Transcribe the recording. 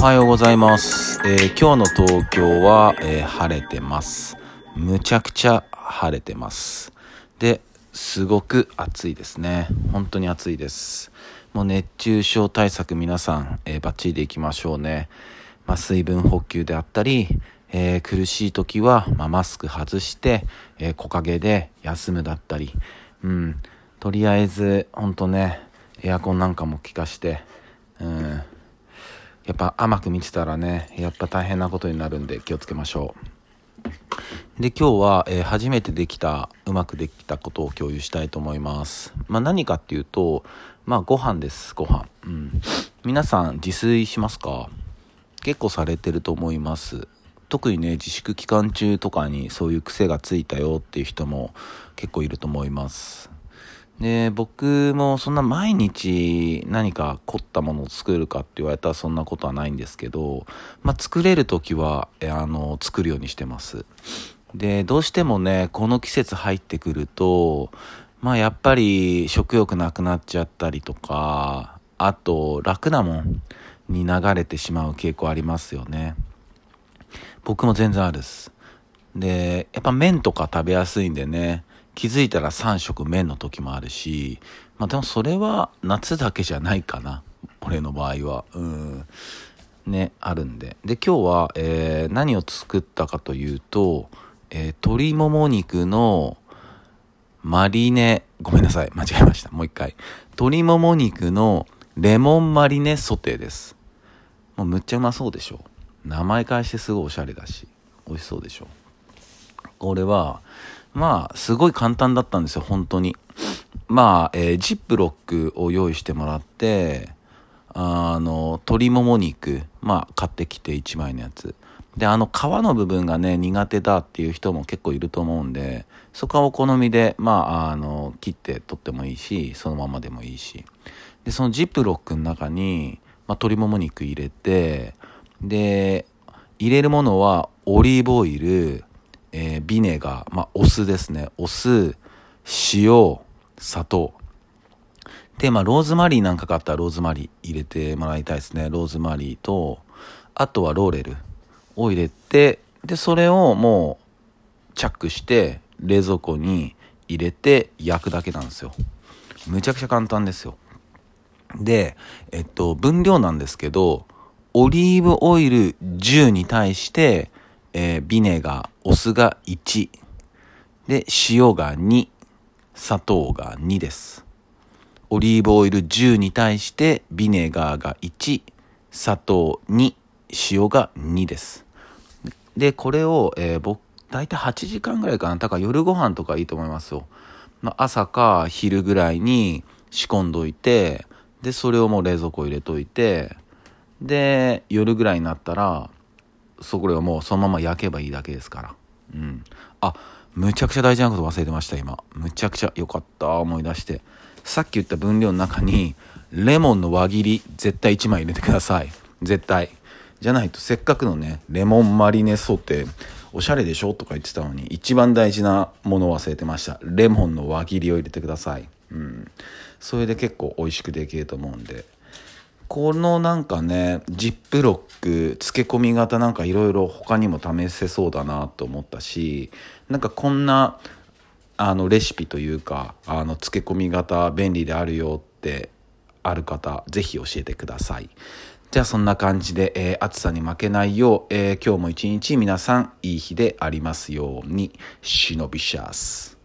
おはようございます。えー今日の東京は、えー晴れてます。むちゃくちゃ晴れてます。で、すごく暑いですね。本当に暑いです。もう熱中症対策皆さん、えーバッチリでいきましょうね。まあ、水分補給であったり、えー苦しい時は、まあ、マスク外して、えー木陰で休むだったり、うん、とりあえず、本当ね、エアコンなんかも効かして、うん、やっぱ甘く見てたらね、やっぱ大変なことになるんで気をつけましょう。で、今日は、えー初めてできた、うまくできたことを共有したいと思います。まあ何かっていうと、まあご飯です、ご飯。うん。皆さん自炊しますか？結構されてると思います。特にね、自粛期間中とかにそういう癖がついたよっていう人も結構いると思います。で、僕もそんな毎日何か凝ったものを作るかって言われたらそんなことはないんですけど、まあ作れる時は、あの、作るようにしてます。で、どうしてもね、この季節入ってくると、まあやっぱり食欲なくなっちゃったりとか、あと楽なもんに流れてしまう傾向ありますよね。僕も全然あるです。で、やっぱ麺とか食べやすいんでね、気づいたら3食麺の時もあるし、まあでもそれは夏だけじゃないかな。俺の場合は。うん。ね、あるんで。で、今日は、えー何を作ったかというと、えー鶏もも肉のマリネ、ごめんなさい、間違えました。もう一回。鶏もも肉のレモンマリネソテーです。もうむっちゃうまそうでしょ。名前返してすごいおしゃれだし、美味しそうでしょ。これは、まあ、すごい簡単だったんですよ、本当に。まあ、えージップロックを用意してもらって、あの、鶏もも肉、まあ、買ってきて1枚のやつ。で、あの、皮の部分がね、苦手だっていう人も結構いると思うんで、そこはお好みで、まあ、あの、切って取ってもいいし、そのままでもいいし。で、そのジップロックの中に、まあ、鶏もも肉入れて、で、入れるものは、オリーブオイル、えービネガー、まあ、お酢ですね。お酢、塩、砂糖。で、まあ、ローズマリーなんかがあったらローズマリー入れてもらいたいですね。ローズマリーと、あとはローレルを入れて、で、それをもう、チャックして、冷蔵庫に入れて焼くだけなんですよ。むちゃくちゃ簡単ですよ。で、えっと、分量なんですけど、オリーブオイル10に対して、えービネガー、お酢が1。で、塩が2。砂糖が2です。オリーブオイル10に対してビネガーが1、砂糖2、塩が2です。で、これを、えー僕、大体8時間ぐらいかな。だから夜ご飯とかいいと思いますよ。まあ、朝か昼ぐらいに仕込んどいて、で、それをもう冷蔵庫入れといて、で、夜ぐらいになったら、そこをもうそのまま焼けばいいだけですから。うん。あ、むちゃくちゃ大事なこと忘れてました、今。むちゃくちゃよかった、思い出して。さっき言った分量の中に、レモンの輪切り、絶対1枚入れてください。絶対。じゃないと、せっかくのね、レモンマリネソテー、おしゃれでしょとか言ってたのに、一番大事なものを忘れてました。レモンの輪切りを入れてください。うん。それで結構美味しくできると思うんで。このなんかね、ジップロック、漬け込み型なんかいろいろ他にも試せそうだなと思ったし、なんかこんな、あの、レシピというか、あの、漬け込み型便利であるよって、ある方、ぜひ教えてください。じゃあそんな感じで、えー暑さに負けないよう、えー今日も一日皆さんいい日でありますように、忍びシャース。